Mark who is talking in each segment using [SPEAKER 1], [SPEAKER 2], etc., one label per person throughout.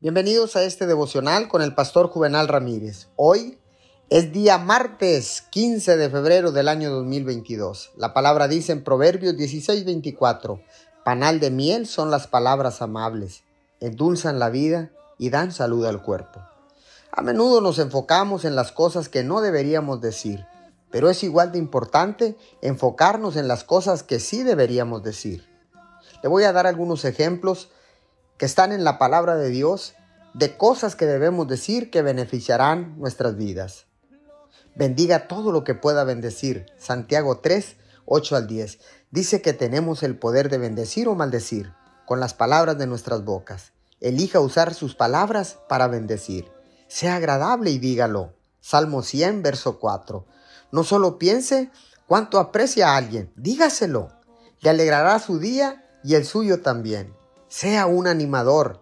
[SPEAKER 1] Bienvenidos a este devocional con el pastor Juvenal Ramírez. Hoy es día martes 15 de febrero del año 2022. La palabra dice en Proverbios 16:24, panal de miel son las palabras amables, endulzan la vida y dan salud al cuerpo. A menudo nos enfocamos en las cosas que no deberíamos decir, pero es igual de importante enfocarnos en las cosas que sí deberíamos decir. Le voy a dar algunos ejemplos que están en la palabra de Dios de cosas que debemos decir que beneficiarán nuestras vidas. Bendiga todo lo que pueda bendecir. Santiago 3, 8 al 10. Dice que tenemos el poder de bendecir o maldecir con las palabras de nuestras bocas. Elija usar sus palabras para bendecir. Sea agradable y dígalo. Salmo 100, verso 4. No solo piense cuánto aprecia a alguien, dígaselo. Le alegrará su día y el suyo también. Sea un animador.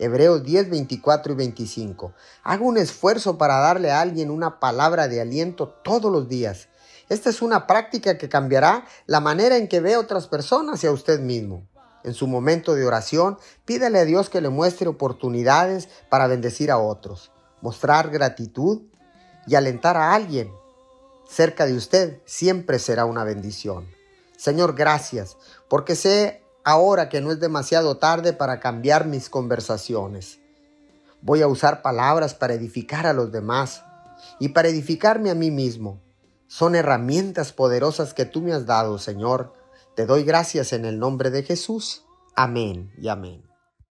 [SPEAKER 1] Hebreos 10, 24 y 25. Haga un esfuerzo para darle a alguien una palabra de aliento todos los días. Esta es una práctica que cambiará la manera en que ve a otras personas y a usted mismo. En su momento de oración, pídale a Dios que le muestre oportunidades para bendecir a otros, mostrar gratitud y alentar a alguien cerca de usted siempre será una bendición. Señor, gracias, porque sé ahora que no es demasiado tarde para cambiar mis conversaciones. Voy a usar palabras para edificar a los demás y para edificarme a mí mismo. Son herramientas poderosas que tú me has dado, Señor. Te doy gracias en el nombre de Jesús. Amén y amén.